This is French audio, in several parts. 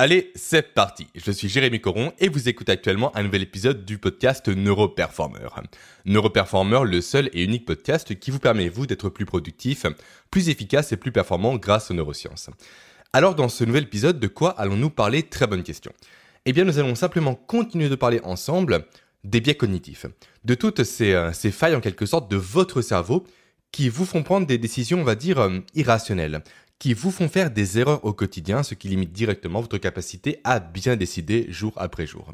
Allez, c'est parti. Je suis Jérémy Coron et vous écoutez actuellement un nouvel épisode du podcast Neuroperformer. Neuroperformer, le seul et unique podcast qui vous permet, vous, d'être plus productif, plus efficace et plus performant grâce aux neurosciences. Alors, dans ce nouvel épisode, de quoi allons-nous parler? Très bonne question. Eh bien, nous allons simplement continuer de parler ensemble des biais cognitifs, de toutes ces, euh, ces failles en quelque sorte de votre cerveau qui vous font prendre des décisions, on va dire, euh, irrationnelles, qui vous font faire des erreurs au quotidien, ce qui limite directement votre capacité à bien décider jour après jour.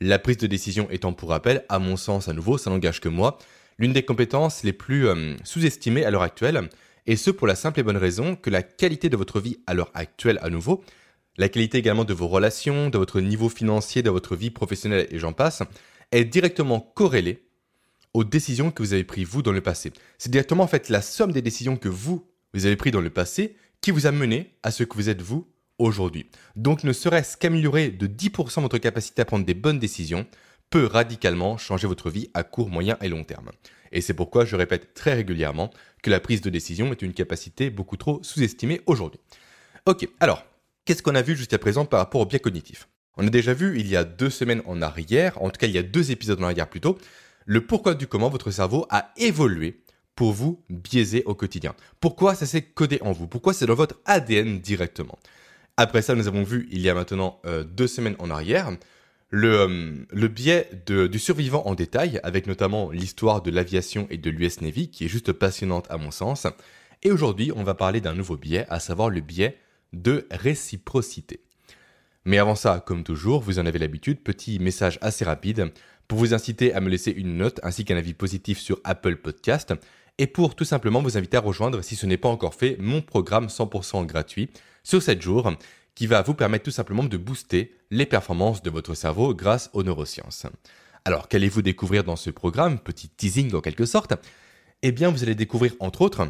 La prise de décision étant pour rappel, à mon sens à nouveau, ça n'engage que moi, l'une des compétences les plus euh, sous-estimées à l'heure actuelle, et ce pour la simple et bonne raison que la qualité de votre vie à l'heure actuelle à nouveau, la qualité également de vos relations, de votre niveau financier, de votre vie professionnelle et j'en passe, est directement corrélée aux décisions que vous avez prises vous dans le passé. C'est directement en fait la somme des décisions que vous vous avez pris dans le passé qui vous a mené à ce que vous êtes vous aujourd'hui. Donc ne serait-ce qu'améliorer de 10% votre capacité à prendre des bonnes décisions peut radicalement changer votre vie à court, moyen et long terme. Et c'est pourquoi je répète très régulièrement que la prise de décision est une capacité beaucoup trop sous-estimée aujourd'hui. Ok, alors, qu'est-ce qu'on a vu jusqu'à présent par rapport au biais cognitif? On a déjà vu il y a deux semaines en arrière, en tout cas il y a deux épisodes en arrière plutôt, le pourquoi du comment votre cerveau a évolué pour vous biaiser au quotidien. Pourquoi ça s'est codé en vous? Pourquoi c'est dans votre ADN directement? Après ça, nous avons vu il y a maintenant euh, deux semaines en arrière le, euh, le biais du survivant en détail, avec notamment l'histoire de l'aviation et de l'US Navy, qui est juste passionnante à mon sens. Et aujourd'hui, on va parler d'un nouveau biais, à savoir le biais de réciprocité. Mais avant ça, comme toujours, vous en avez l'habitude, petit message assez rapide pour vous inciter à me laisser une note ainsi qu'un avis positif sur Apple Podcast et pour tout simplement vous inviter à rejoindre, si ce n'est pas encore fait, mon programme 100% gratuit sur 7 jours qui va vous permettre tout simplement de booster les performances de votre cerveau grâce aux neurosciences. Alors, qu'allez-vous découvrir dans ce programme? Petit teasing en quelque sorte. Eh bien, vous allez découvrir entre autres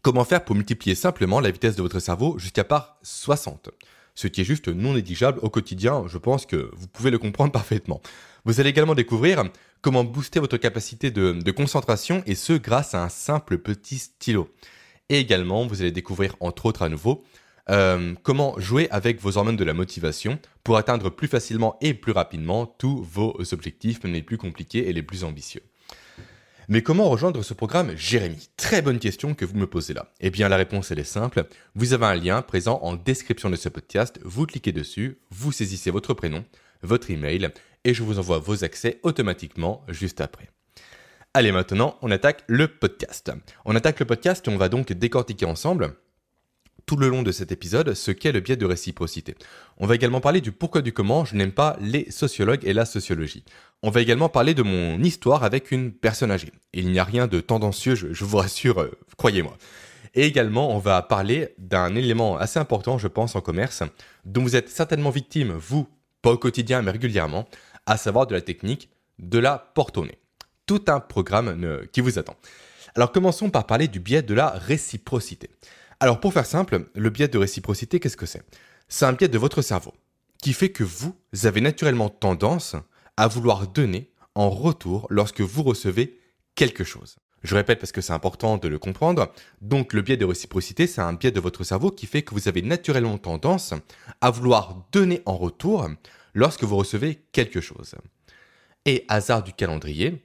comment faire pour multiplier simplement la vitesse de votre cerveau jusqu'à par 60 ce qui est juste non négligeable au quotidien, je pense que vous pouvez le comprendre parfaitement. Vous allez également découvrir comment booster votre capacité de, concentration et ce grâce à un simple petit stylo. Et également, vous allez découvrir entre autres à nouveau euh, comment jouer avec vos hormones de la motivation pour atteindre plus facilement et plus rapidement tous vos objectifs, même les plus compliqués et les plus ambitieux. Mais comment rejoindre ce programme Jérémy? Très bonne question que vous me posez là. Eh bien la réponse elle est simple. Vous avez un lien présent en description de ce podcast, vous cliquez dessus, vous saisissez votre prénom, votre email et je vous envoie vos accès automatiquement juste après. Allez maintenant, on attaque le podcast. On attaque le podcast et on va donc décortiquer ensemble tout le long de cet épisode ce qu'est le biais de réciprocité. On va également parler du pourquoi du comment je n'aime pas les sociologues et la sociologie. On va également parler de mon histoire avec une personne âgée. Il n'y a rien de tendancieux, je, vous rassure, euh, croyez-moi. Et également, on va parler d'un élément assez important, je pense, en commerce, dont vous êtes certainement victime, vous, pas au quotidien, mais régulièrement, à savoir de la technique de la porte Tout un programme qui vous attend. Alors commençons par parler du biais de la réciprocité. Alors pour faire simple, le biais de réciprocité, qu'est-ce que c'est? C'est un biais de votre cerveau qui fait que vous avez naturellement tendance à vouloir donner en retour lorsque vous recevez quelque chose. Je répète parce que c'est important de le comprendre. Donc le biais de réciprocité, c'est un biais de votre cerveau qui fait que vous avez naturellement tendance à vouloir donner en retour lorsque vous recevez quelque chose. Et hasard du calendrier,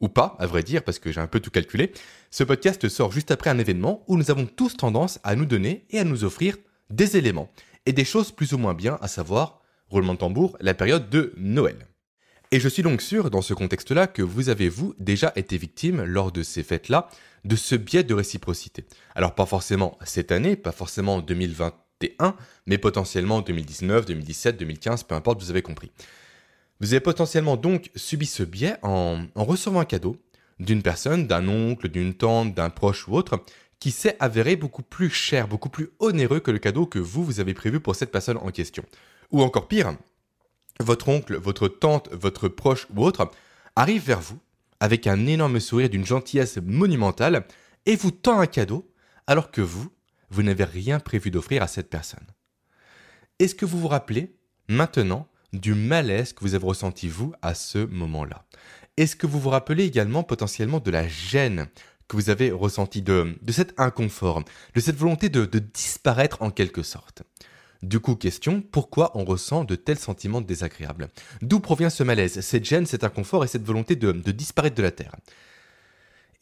ou pas, à vrai dire, parce que j'ai un peu tout calculé, ce podcast sort juste après un événement où nous avons tous tendance à nous donner et à nous offrir des éléments et des choses plus ou moins bien, à savoir, roulement de tambour, la période de Noël. Et je suis donc sûr, dans ce contexte-là, que vous avez, vous, déjà été victime, lors de ces fêtes-là, de ce biais de réciprocité. Alors pas forcément cette année, pas forcément en 2021, mais potentiellement en 2019, 2017, 2015, peu importe, vous avez compris. Vous avez potentiellement donc subi ce biais en, recevant un cadeau d'une personne, d'un oncle, d'une tante, d'un proche ou autre, qui s'est avéré beaucoup plus cher, beaucoup plus onéreux que le cadeau que vous, vous avez prévu pour cette personne en question. Ou encore pire, votre oncle, votre tante, votre proche ou autre arrive vers vous avec un énorme sourire d'une gentillesse monumentale et vous tend un cadeau alors que vous, vous n'avez rien prévu d'offrir à cette personne. Est-ce que vous vous rappelez maintenant du malaise que vous avez ressenti vous à ce moment-là? Est-ce que vous vous rappelez également potentiellement de la gêne que vous avez ressenti, de, cet inconfort, de cette volonté de disparaître en quelque sorte? Du coup, question, pourquoi on ressent de tels sentiments désagréables D'où provient ce malaise, cette gêne, cet inconfort et cette volonté de, disparaître de la Terre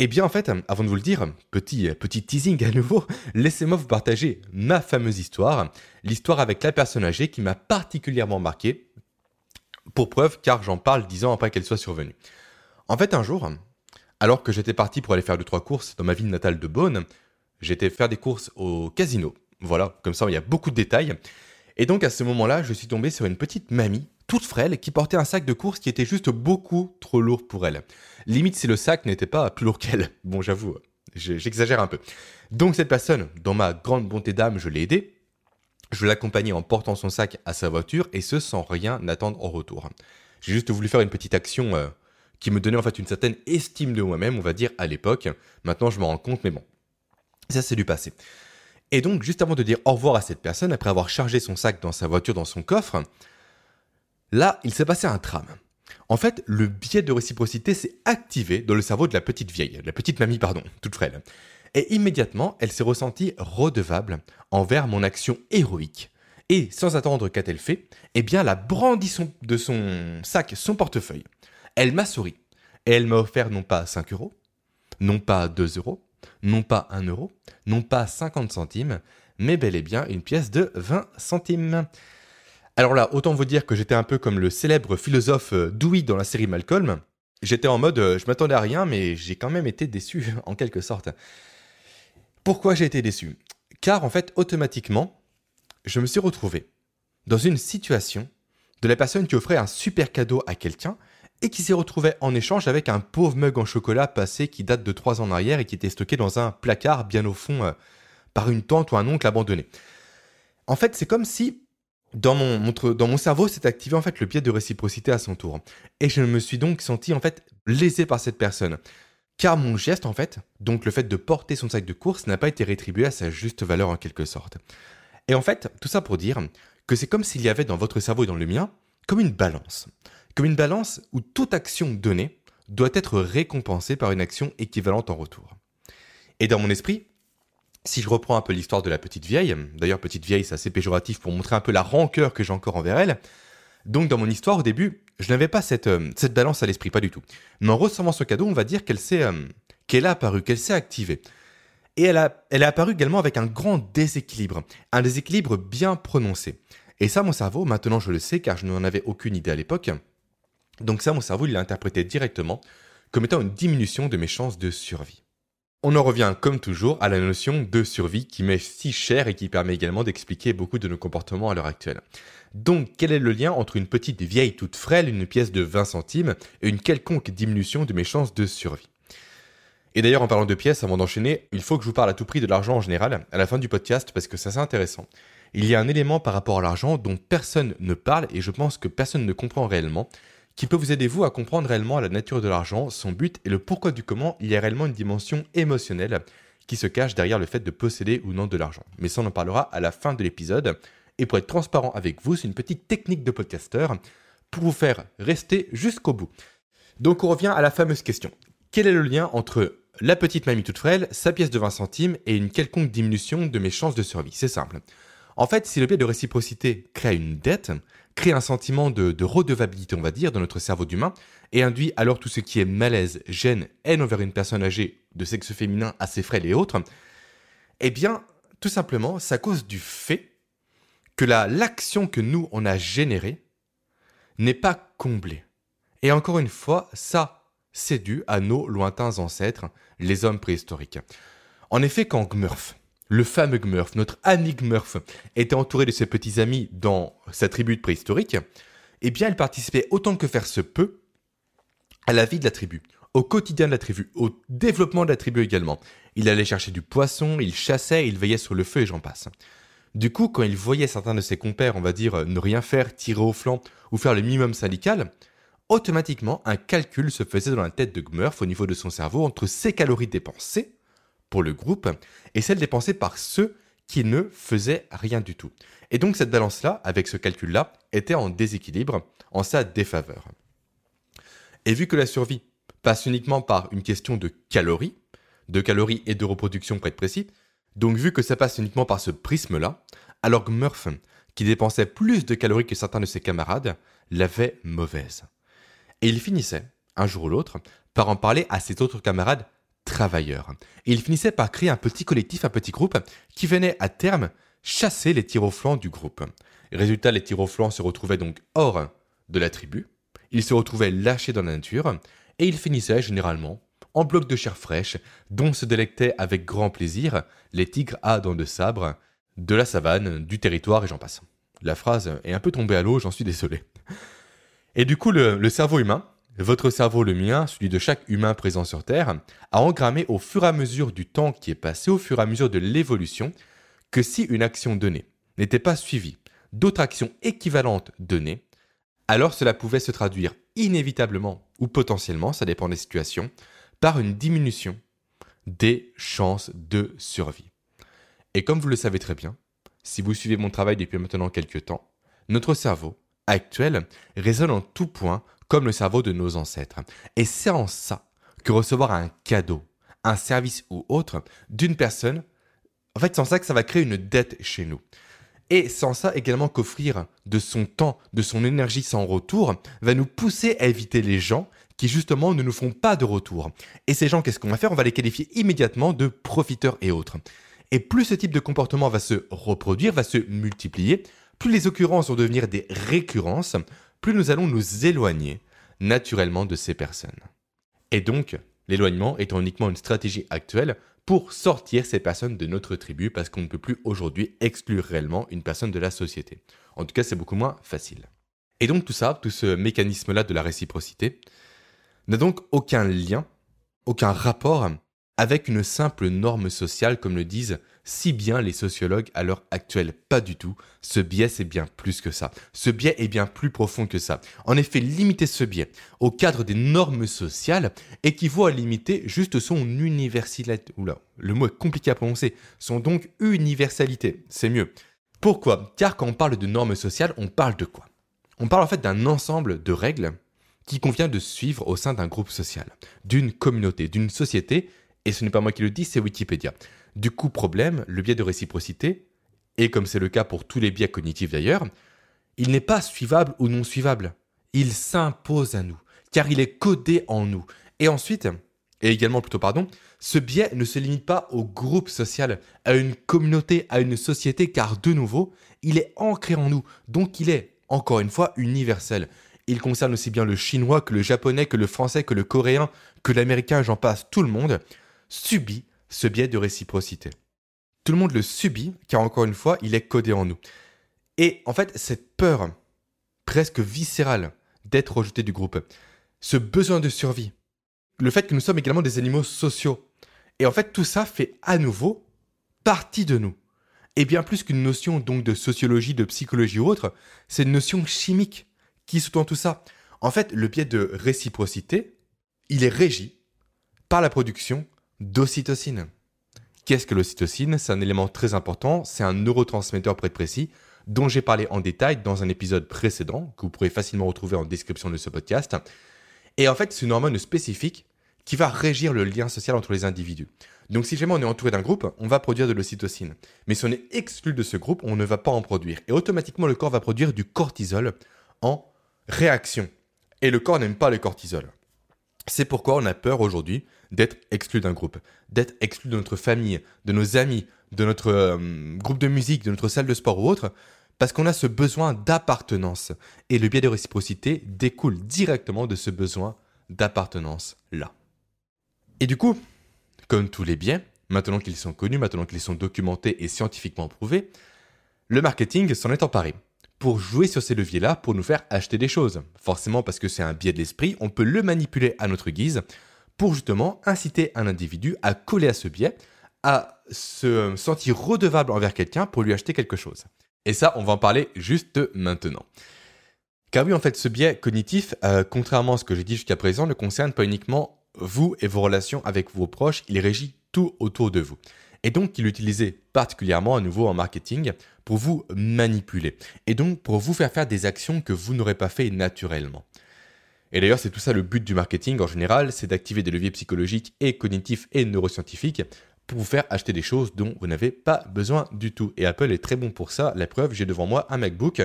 Eh bien, en fait, avant de vous le dire, petit, petit teasing à nouveau, laissez-moi vous partager ma fameuse histoire, l'histoire avec la personne âgée qui m'a particulièrement marqué, pour preuve, car j'en parle dix ans après qu'elle soit survenue. En fait, un jour, alors que j'étais parti pour aller faire deux trois courses dans ma ville natale de Beaune, j'étais faire des courses au casino. Voilà, comme ça il y a beaucoup de détails. Et donc à ce moment-là, je suis tombé sur une petite mamie, toute frêle, qui portait un sac de courses qui était juste beaucoup trop lourd pour elle. Limite si le sac n'était pas plus lourd qu'elle. Bon, j'avoue, j'exagère un peu. Donc cette personne, dans ma grande bonté d'âme, je l'ai aidée. Je l'accompagnais en portant son sac à sa voiture et ce sans rien attendre en retour. J'ai juste voulu faire une petite action euh, qui me donnait en fait une certaine estime de moi-même, on va dire, à l'époque. Maintenant, je m'en rends compte, mais bon. Ça, c'est du passé. Et donc, juste avant de dire au revoir à cette personne, après avoir chargé son sac dans sa voiture, dans son coffre, là, il s'est passé un trame. En fait, le biais de réciprocité s'est activé dans le cerveau de la petite vieille, de la petite mamie, pardon, toute frêle. Et immédiatement, elle s'est ressentie redevable envers mon action héroïque. Et sans attendre qu'a-t-elle fait Eh bien, elle a brandi de son sac son portefeuille. Elle m'a souri. Et elle m'a offert non pas 5 euros, non pas 2 euros, non pas 1 euro, non pas 50 centimes, mais bel et bien une pièce de 20 centimes. Alors là, autant vous dire que j'étais un peu comme le célèbre philosophe euh, Dewey dans la série Malcolm. J'étais en mode, euh, je m'attendais à rien, mais j'ai quand même été déçu, en quelque sorte. Pourquoi j'ai été déçu? Car en fait, automatiquement, je me suis retrouvé dans une situation de la personne qui offrait un super cadeau à quelqu'un et qui s'y retrouvait en échange avec un pauvre mug en chocolat passé qui date de trois ans en arrière et qui était stocké dans un placard bien au fond euh, par une tante ou un oncle abandonné. En fait, c'est comme si dans mon, dans mon cerveau s'est activé en fait le biais de réciprocité à son tour. Et je me suis donc senti en fait lésé par cette personne. Car mon geste en fait, donc le fait de porter son sac de course n'a pas été rétribué à sa juste valeur en quelque sorte. Et en fait, tout ça pour dire que c'est comme s'il y avait dans votre cerveau et dans le mien comme une balance comme une balance où toute action donnée doit être récompensée par une action équivalente en retour. Et dans mon esprit, si je reprends un peu l'histoire de la petite vieille, d'ailleurs petite vieille c'est assez péjoratif pour montrer un peu la rancœur que j'ai encore envers elle, donc dans mon histoire au début, je n'avais pas cette, euh, cette balance à l'esprit, pas du tout. Mais en recevant ce cadeau, on va dire qu'elle s'est, euh, qu'elle a apparu, qu'elle s'est activée. Et elle a, elle est apparue également avec un grand déséquilibre, un déséquilibre bien prononcé. Et ça, mon cerveau, maintenant je le sais car je n'en avais aucune idée à l'époque, donc ça, mon cerveau, il l'a interprété directement comme étant une diminution de mes chances de survie. On en revient, comme toujours, à la notion de survie qui m'est si chère et qui permet également d'expliquer beaucoup de nos comportements à l'heure actuelle. Donc, quel est le lien entre une petite vieille toute frêle, une pièce de 20 centimes, et une quelconque diminution de mes chances de survie? Et d'ailleurs, en parlant de pièces, avant d'enchaîner, il faut que je vous parle à tout prix de l'argent en général, à la fin du podcast, parce que ça c'est intéressant. Il y a un élément par rapport à l'argent dont personne ne parle, et je pense que personne ne comprend réellement, qui peut vous aider vous à comprendre réellement la nature de l'argent, son but et le pourquoi du comment il y a réellement une dimension émotionnelle qui se cache derrière le fait de posséder ou non de l'argent. Mais ça on en parlera à la fin de l'épisode. Et pour être transparent avec vous, c'est une petite technique de podcasteur pour vous faire rester jusqu'au bout. Donc on revient à la fameuse question. Quel est le lien entre la petite mamie toute frêle, sa pièce de 20 centimes et une quelconque diminution de mes chances de survie? C'est simple. En fait, si le biais de réciprocité crée une dette, crée un sentiment de, redevabilité, on va dire, dans notre cerveau d'humain, et induit alors tout ce qui est malaise, gêne, haine envers une personne âgée de sexe féminin assez frêle et autres, eh bien, tout simplement, c'est à cause du fait que l'action que nous, on a générée n'est pas comblée. Et encore une fois, ça, c'est dû à nos lointains ancêtres, les hommes préhistoriques. En effet, quand Gmurf, le fameux Gmurf, notre Annie Gmurf, était entouré de ses petits amis dans sa tribu préhistorique, eh bien, il participait autant que faire se peut à la vie de la tribu, au quotidien de la tribu, au développement de la tribu également. Il allait chercher du poisson, il chassait, il veillait sur le feu et j'en passe. Du coup, quand il voyait certains de ses compères, on va dire, ne rien faire, tirer au flanc ou faire le minimum syndical, automatiquement, un calcul se faisait dans la tête de Gmurf au niveau de son cerveau entre ses calories dépensées pour le groupe et celle dépensée par ceux qui ne faisaient rien du tout. Et donc cette balance-là, avec ce calcul-là, était en déséquilibre, en sa défaveur. Et vu que la survie passe uniquement par une question de calories, de calories et de reproduction pour être précis, donc vu que ça passe uniquement par ce prisme-là, alors Murph, qui dépensait plus de calories que certains de ses camarades, l'avait mauvaise. Et il finissait, un jour ou l'autre, par en parler à ses autres camarades travailleurs. Et il finissait par créer un petit collectif, un petit groupe, qui venait à terme chasser les tirs du groupe. Résultat, les tirs se retrouvaient donc hors de la tribu, ils se retrouvaient lâchés dans la nature, et ils finissaient généralement en blocs de chair fraîche, dont se délectaient avec grand plaisir les tigres à dents de sabre, de la savane, du territoire et j'en passe. La phrase est un peu tombée à l'eau, j'en suis désolé. Et du coup, le, cerveau humain, votre cerveau, le mien, celui de chaque humain présent sur Terre, a engrammé au fur et à mesure du temps qui est passé, au fur et à mesure de l'évolution, que si une action donnée n'était pas suivie d'autres actions équivalentes données, alors cela pouvait se traduire inévitablement ou potentiellement, ça dépend des situations, par une diminution des chances de survie. Et comme vous le savez très bien, si vous suivez mon travail depuis maintenant quelques temps, notre cerveau actuel résonne en tout point comme le cerveau de nos ancêtres. Et c'est en ça que recevoir un cadeau, un service ou autre d'une personne, en fait, en ça que ça va créer une dette chez nous. Et sans ça également qu'offrir de son temps, de son énergie sans retour, va nous pousser à éviter les gens qui justement ne nous font pas de retour. Et ces gens, qu'est-ce qu'on va faire? On va les qualifier immédiatement de profiteurs et autres. Et plus ce type de comportement va se reproduire, va se multiplier, plus les occurrences vont devenir des récurrences, plus nous allons nous éloigner naturellement de ces personnes. Et donc, l'éloignement étant uniquement une stratégie actuelle pour sortir ces personnes de notre tribu parce qu'on ne peut plus aujourd'hui exclure réellement une personne de la société. En tout cas, c'est beaucoup moins facile. Et donc tout ça, tout ce mécanisme-là de la réciprocité, n'a donc aucun lien, aucun rapport avec une simple norme sociale comme le disent si bien les sociologues à l'heure actuelle. Pas du tout. Ce biais, c'est bien plus que ça. Ce biais est bien plus profond que ça. En effet, limiter ce biais au cadre des normes sociales équivaut à limiter juste son universalité. Oula, le mot est compliqué à prononcer. Son donc universalité. C'est mieux. Pourquoi? Car quand on parle de normes sociales, on parle de quoi? On parle en fait d'un ensemble de règles qui convient de suivre au sein d'un groupe social, d'une communauté, d'une société, et ce n'est pas moi qui le dis, c'est Wikipédia. Du coup, problème, le biais de réciprocité, et comme c'est le cas pour tous les biais cognitifs d'ailleurs, il n'est pas suivable ou non suivable. Il s'impose à nous, car il est codé en nous. Et ensuite, et également plutôt pardon, ce biais ne se limite pas au groupe social, à une communauté, à une société, car de nouveau, il est ancré en nous, donc il est, encore une fois, universel. Il concerne aussi bien le chinois que le japonais, que le français, que le coréen, que l'américain, j'en passe, tout le monde subit ce biais de réciprocité. Tout le monde le subit, car encore une fois, il est codé en nous. Et en fait, cette peur presque viscérale d'être rejeté du groupe, ce besoin de survie, le fait que nous sommes également des animaux sociaux, et en fait tout ça fait à nouveau partie de nous. Et bien plus qu'une notion donc de sociologie, de psychologie ou autre, c'est une notion chimique qui sous-tend tout ça. En fait, le biais de réciprocité, il est régi par la production d'ocytocine. Qu'est-ce que l'ocytocine? C'est un élément très important, c'est un neurotransmetteur près précis dont j'ai parlé en détail dans un épisode précédent que vous pourrez facilement retrouver en description de ce podcast. Et en fait, c'est une hormone spécifique qui va régir le lien social entre les individus. Donc si jamais on est entouré d'un groupe, on va produire de l'ocytocine. Mais si on est exclu de ce groupe, on ne va pas en produire. Et automatiquement, le corps va produire du cortisol en réaction. Et le corps n'aime pas le cortisol. C'est pourquoi on a peur aujourd'hui d'être exclu d'un groupe, d'être exclu de notre famille, de nos amis, de notre euh, groupe de musique, de notre salle de sport ou autre, parce qu'on a ce besoin d'appartenance. Et le biais de réciprocité découle directement de ce besoin d'appartenance-là. Et du coup, comme tous les biais, maintenant qu'ils sont connus, maintenant qu'ils sont documentés et scientifiquement prouvés, le marketing s'en est emparé pour jouer sur ces leviers-là pour nous faire acheter des choses. Forcément parce que c'est un biais de l'esprit, on peut le manipuler à notre guise pour justement inciter un individu à coller à ce biais, à se sentir redevable envers quelqu'un pour lui acheter quelque chose. Et ça, on va en parler juste maintenant. Car oui, en fait, ce biais cognitif, euh, contrairement à ce que j'ai dit jusqu'à présent, ne concerne pas uniquement vous et vos relations avec vos proches, il régit tout autour de vous. Et donc, il est utilisé particulièrement à nouveau en marketing pour vous manipuler. Et donc, pour vous faire faire des actions que vous n'aurez pas fait naturellement. Et d'ailleurs, c'est tout ça le but du marketing en général, c'est d'activer des leviers psychologiques et cognitifs et neuroscientifiques pour vous faire acheter des choses dont vous n'avez pas besoin du tout. Et Apple est très bon pour ça. La preuve, j'ai devant moi un MacBook,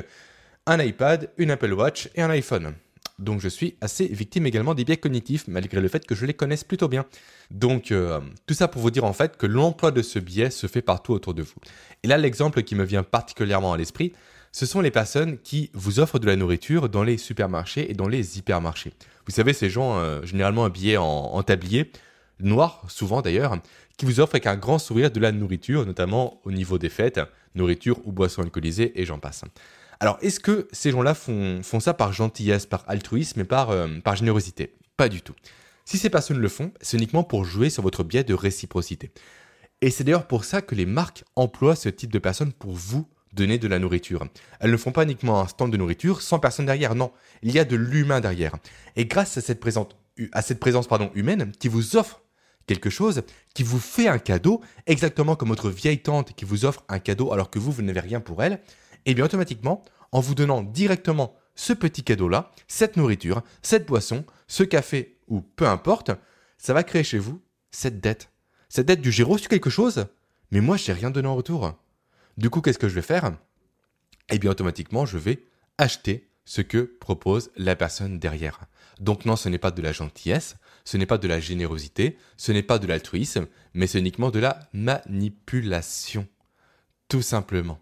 un iPad, une Apple Watch et un iPhone. Donc je suis assez victime également des biais cognitifs, malgré le fait que je les connaisse plutôt bien. Donc euh, tout ça pour vous dire en fait que l'emploi de ce biais se fait partout autour de vous. Et là l'exemple qui me vient particulièrement à l'esprit, ce sont les personnes qui vous offrent de la nourriture dans les supermarchés et dans les hypermarchés. Vous savez, ces gens euh, généralement habillés en, en tablier, noir souvent d'ailleurs, qui vous offrent avec un grand sourire de la nourriture, notamment au niveau des fêtes, nourriture ou boissons alcoolisées et j'en passe. Alors, est-ce que ces gens-là font, ça par gentillesse, par altruisme et par, euh, par générosité? Pas du tout. Si ces personnes le font, c'est uniquement pour jouer sur votre biais de réciprocité. Et c'est d'ailleurs pour ça que les marques emploient ce type de personnes pour vous donner de la nourriture. Elles ne font pas uniquement un stand de nourriture sans personne derrière, non. Il y a de l'humain derrière. Et grâce à cette présence, à cette présence pardon, humaine qui vous offre quelque chose, qui vous fait un cadeau, exactement comme votre vieille tante qui vous offre un cadeau alors que vous, vous n'avez rien pour elle, et eh bien automatiquement, en vous donnant directement ce petit cadeau-là, cette nourriture, cette boisson, ce café ou peu importe, ça va créer chez vous cette dette. Cette dette du j'ai reçu quelque chose, mais moi je n'ai rien donné en retour. Du coup, qu'est-ce que je vais faire? Eh bien automatiquement, je vais acheter ce que propose la personne derrière. Donc non, ce n'est pas de la gentillesse, ce n'est pas de la générosité, ce n'est pas de l'altruisme, mais c'est uniquement de la manipulation. Tout simplement.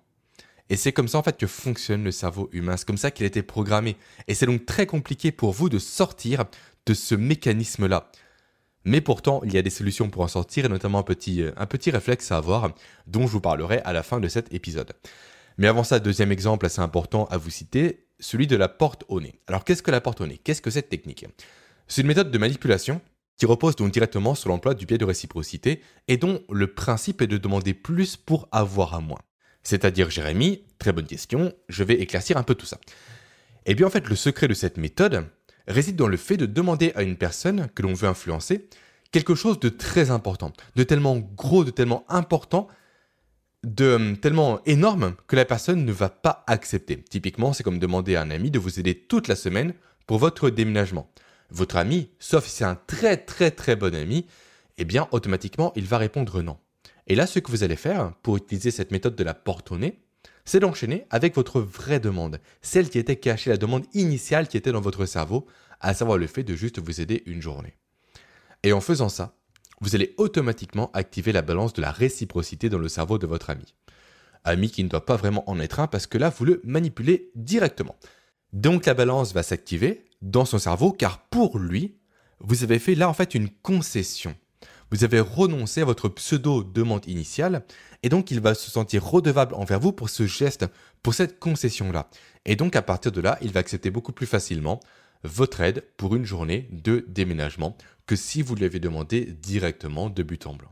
Et c'est comme ça en fait que fonctionne le cerveau humain. C'est comme ça qu'il a été programmé. Et c'est donc très compliqué pour vous de sortir de ce mécanisme-là. Mais pourtant, il y a des solutions pour en sortir, et notamment un petit, un petit réflexe à avoir, dont je vous parlerai à la fin de cet épisode. Mais avant ça, deuxième exemple assez important à vous citer, celui de la porte au nez. Alors qu'est-ce que la porte au nez? Qu'est-ce que cette technique? C'est une méthode de manipulation qui repose donc directement sur l'emploi du biais de réciprocité et dont le principe est de demander plus pour avoir à moins. C'est-à-dire, Jérémy, très bonne question, je vais éclaircir un peu tout ça. Eh bien, en fait, le secret de cette méthode réside dans le fait de demander à une personne que l'on veut influencer quelque chose de très important, de tellement gros, de tellement important, de euh, tellement énorme que la personne ne va pas accepter. Typiquement, c'est comme demander à un ami de vous aider toute la semaine pour votre déménagement. Votre ami, sauf si c'est un très très très bon ami, eh bien automatiquement il va répondre non. Et là, ce que vous allez faire pour utiliser cette méthode de la porte au nez, c'est d'enchaîner avec votre vraie demande, celle qui était cachée, la demande initiale qui était dans votre cerveau, à savoir le fait de juste vous aider une journée. Et en faisant ça, vous allez automatiquement activer la balance de la réciprocité dans le cerveau de votre ami. Ami qui ne doit pas vraiment en être un parce que là, vous le manipulez directement. Donc la balance va s'activer dans son cerveau car pour lui, vous avez fait là en fait une concession vous avez renoncé à votre pseudo-demande initiale, et donc il va se sentir redevable envers vous pour ce geste, pour cette concession-là. Et donc à partir de là, il va accepter beaucoup plus facilement votre aide pour une journée de déménagement que si vous l'avez demandé directement de but en blanc.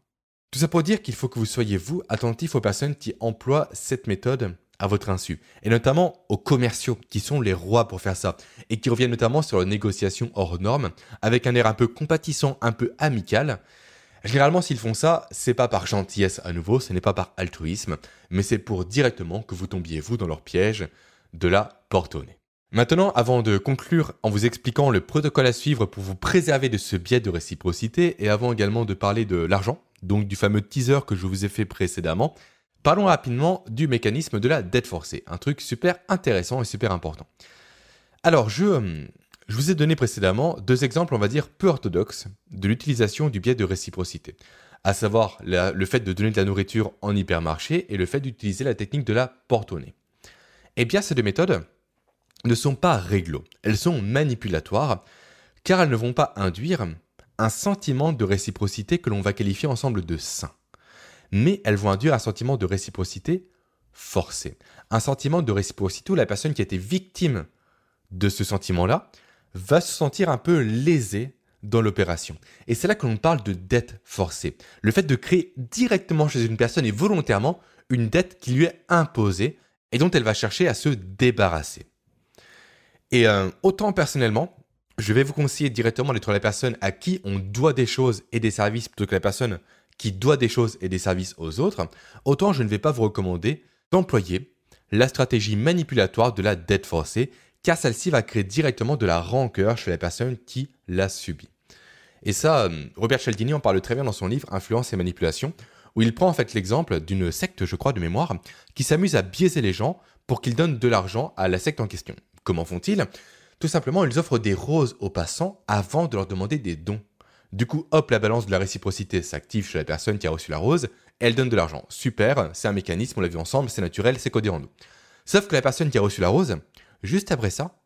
Tout ça pour dire qu'il faut que vous soyez, vous, attentif aux personnes qui emploient cette méthode à votre insu, et notamment aux commerciaux, qui sont les rois pour faire ça, et qui reviennent notamment sur la négociation hors norme, avec un air un peu compatissant, un peu amical, Généralement, s'ils font ça, c'est pas par gentillesse à nouveau, ce n'est pas par altruisme, mais c'est pour directement que vous tombiez vous dans leur piège de la porte au nez. Maintenant, avant de conclure en vous expliquant le protocole à suivre pour vous préserver de ce biais de réciprocité, et avant également de parler de l'argent, donc du fameux teaser que je vous ai fait précédemment, parlons rapidement du mécanisme de la dette forcée, un truc super intéressant et super important. Alors, je, hum, je vous ai donné précédemment deux exemples, on va dire, peu orthodoxes de l'utilisation du biais de réciprocité, à savoir le fait de donner de la nourriture en hypermarché et le fait d'utiliser la technique de la porte au nez. Eh bien, ces deux méthodes ne sont pas réglo, elles sont manipulatoires, car elles ne vont pas induire un sentiment de réciprocité que l'on va qualifier ensemble de sain. Mais elles vont induire un sentiment de réciprocité forcé. Un sentiment de réciprocité où la personne qui a été victime de ce sentiment-là va se sentir un peu lésé dans l'opération. Et c'est là que l'on parle de dette forcée. Le fait de créer directement chez une personne et volontairement une dette qui lui est imposée et dont elle va chercher à se débarrasser. Et euh, autant personnellement, je vais vous conseiller directement d'être la personne à qui on doit des choses et des services plutôt que la personne qui doit des choses et des services aux autres, autant je ne vais pas vous recommander d'employer la stratégie manipulatoire de la dette forcée car celle-ci va créer directement de la rancœur chez la personne qui l'a subi. Et ça, euh, Robert Cialdini en parle très bien dans son livre Influence et manipulation, où il prend en fait l'exemple d'une secte, je crois, de mémoire, qui s'amuse à biaiser les gens pour qu'ils donnent de l'argent à la secte en question. Comment font-ils? Tout simplement, ils offrent des roses aux passants avant de leur demander des dons. Du coup, hop, la balance de la réciprocité s'active chez la personne qui a reçu la rose, elle donne de l'argent. Super, c'est un mécanisme, on l'a vu ensemble, c'est naturel, c'est codé en nous. Sauf que la personne qui a reçu la rose, juste après ça,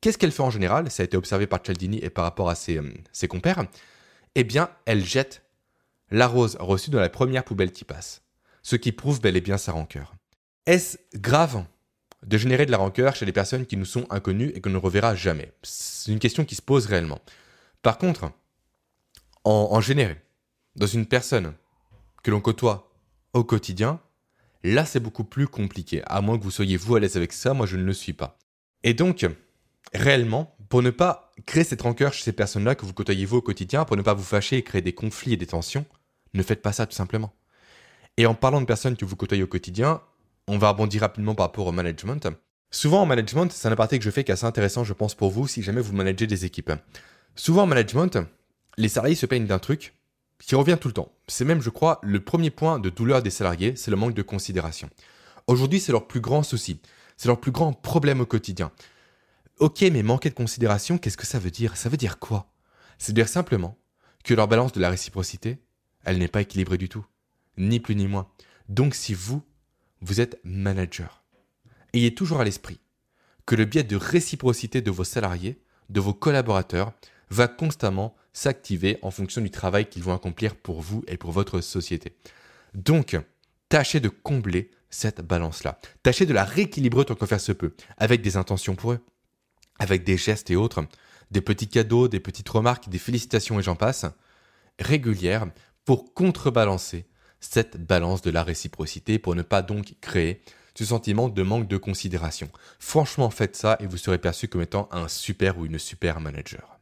qu'est-ce qu'elle fait en général Ça a été observé par Cialdini et par rapport à ses, euh, ses compères. Eh bien, elle jette la rose reçue dans la première poubelle qui passe. Ce qui prouve bel et bien sa rancœur. Est-ce grave de générer de la rancœur chez les personnes qui nous sont inconnues et qu'on ne reverra jamais? C'est une question qui se pose réellement. Par contre, en, générer dans une personne que l'on côtoie au quotidien, là c'est beaucoup plus compliqué. À moins que vous soyez vous à l'aise avec ça, moi je ne le suis pas. Et donc, réellement, pour ne pas créer cette rancœur chez ces personnes-là que vous côtoyez vous au quotidien, pour ne pas vous fâcher et créer des conflits et des tensions, ne faites pas ça tout simplement. Et en parlant de personnes que vous côtoyez au quotidien, on va rebondir rapidement par rapport au management. Souvent en management, c'est un aparté que je fais qui est assez intéressant, je pense, pour vous si jamais vous managez des équipes. Souvent en management, les salariés se plaignent d'un truc qui revient tout le temps. C'est même, je crois, le premier point de douleur des salariés, c'est le manque de considération. Aujourd'hui, c'est leur plus grand souci. C'est leur plus grand problème au quotidien. Ok, mais manquer de considération, qu'est-ce que ça veut dire? Ça veut dire quoi? C'est dire simplement que leur balance de la réciprocité, elle n'est pas équilibrée du tout. Ni plus ni moins. Donc si vous, vous êtes manager, ayez toujours à l'esprit que le biais de réciprocité de vos salariés, de vos collaborateurs, va constamment s'activer en fonction du travail qu'ils vont accomplir pour vous et pour votre société. Donc, tâchez de combler cette balance-là. Tâchez de la rééquilibrer tant que faire se peut, avec des intentions pour eux, avec des gestes et autres, des petits cadeaux, des petites remarques, des félicitations et j'en passe, régulières pour contrebalancer cette balance de la réciprocité pour ne pas donc créer ce sentiment de manque de considération. Franchement, faites ça et vous serez perçu comme étant un super ou une super manager.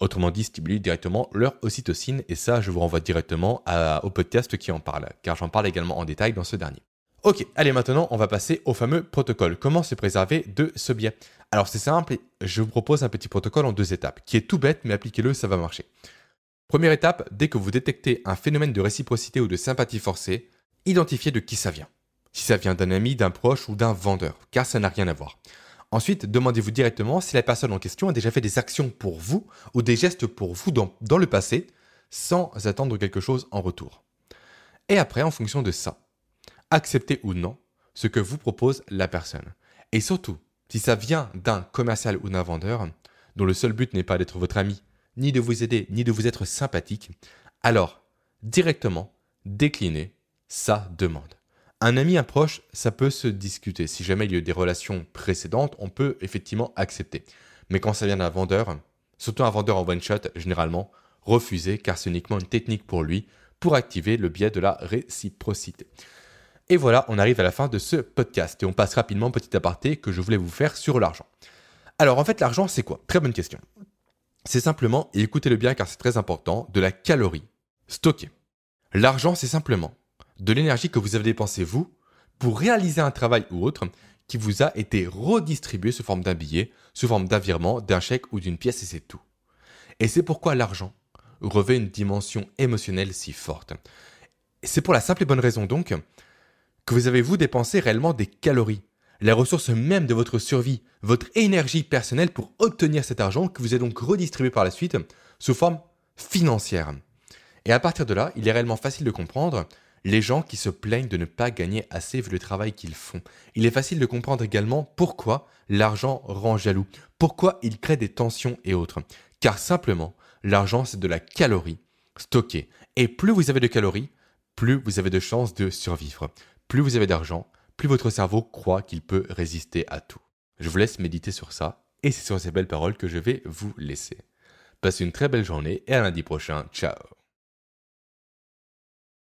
Autrement dit, stimulez directement leur ocytocine et ça, je vous renvoie directement au podcast qui en parle, car j'en parle également en détail dans ce dernier. Ok, allez maintenant on va passer au fameux protocole. Comment se préserver de ce biais? Alors c'est simple, je vous propose un petit protocole en deux étapes, qui est tout bête, mais appliquez-le, ça va marcher. Première étape, dès que vous détectez un phénomène de réciprocité ou de sympathie forcée, identifiez de qui ça vient. Si ça vient d'un ami, d'un proche ou d'un vendeur, car ça n'a rien à voir. Ensuite, demandez-vous directement si la personne en question a déjà fait des actions pour vous ou des gestes pour vous dans, le passé sans attendre quelque chose en retour. Et après, en fonction de ça, acceptez ou non ce que vous propose la personne. Et surtout, si ça vient d'un commercial ou d'un vendeur, dont le seul but n'est pas d'être votre ami, ni de vous aider, ni de vous être sympathique, alors directement déclinez sa demande. Un ami, un proche, ça peut se discuter. Si jamais il y a eu des relations précédentes, on peut effectivement accepter. Mais quand ça vient d'un vendeur, surtout un vendeur en one-shot, généralement, refusez car c'est uniquement une technique pour lui pour activer le biais de la réciprocité. Et voilà, on arrive à la fin de ce podcast et on passe rapidement petit aparté que je voulais vous faire sur l'argent. Alors en fait, l'argent, c'est quoi? Très bonne question. C'est simplement, et écoutez-le bien car c'est très important, de la calorie stockée. L'argent, c'est simplement de l'énergie que vous avez dépensée vous pour réaliser un travail ou autre qui vous a été redistribué sous forme d'un billet, sous forme d'un virement, d'un chèque ou d'une pièce et c'est tout. Et c'est pourquoi l'argent revêt une dimension émotionnelle si forte. C'est pour la simple et bonne raison donc que vous avez vous dépensé réellement des calories, la ressource même de votre survie, votre énergie personnelle pour obtenir cet argent que vous avez donc redistribué par la suite sous forme financière. Et à partir de là, il est réellement facile de comprendre les gens qui se plaignent de ne pas gagner assez vu le travail qu'ils font. Il est facile de comprendre également pourquoi l'argent rend jaloux, pourquoi il crée des tensions et autres. Car simplement, l'argent c'est de la calorie stockée. Et plus vous avez de calories, plus vous avez de chances de survivre. Plus vous avez d'argent, plus votre cerveau croit qu'il peut résister à tout. Je vous laisse méditer sur ça, et c'est sur ces belles paroles que je vais vous laisser. Passez une très belle journée et à lundi prochain. Ciao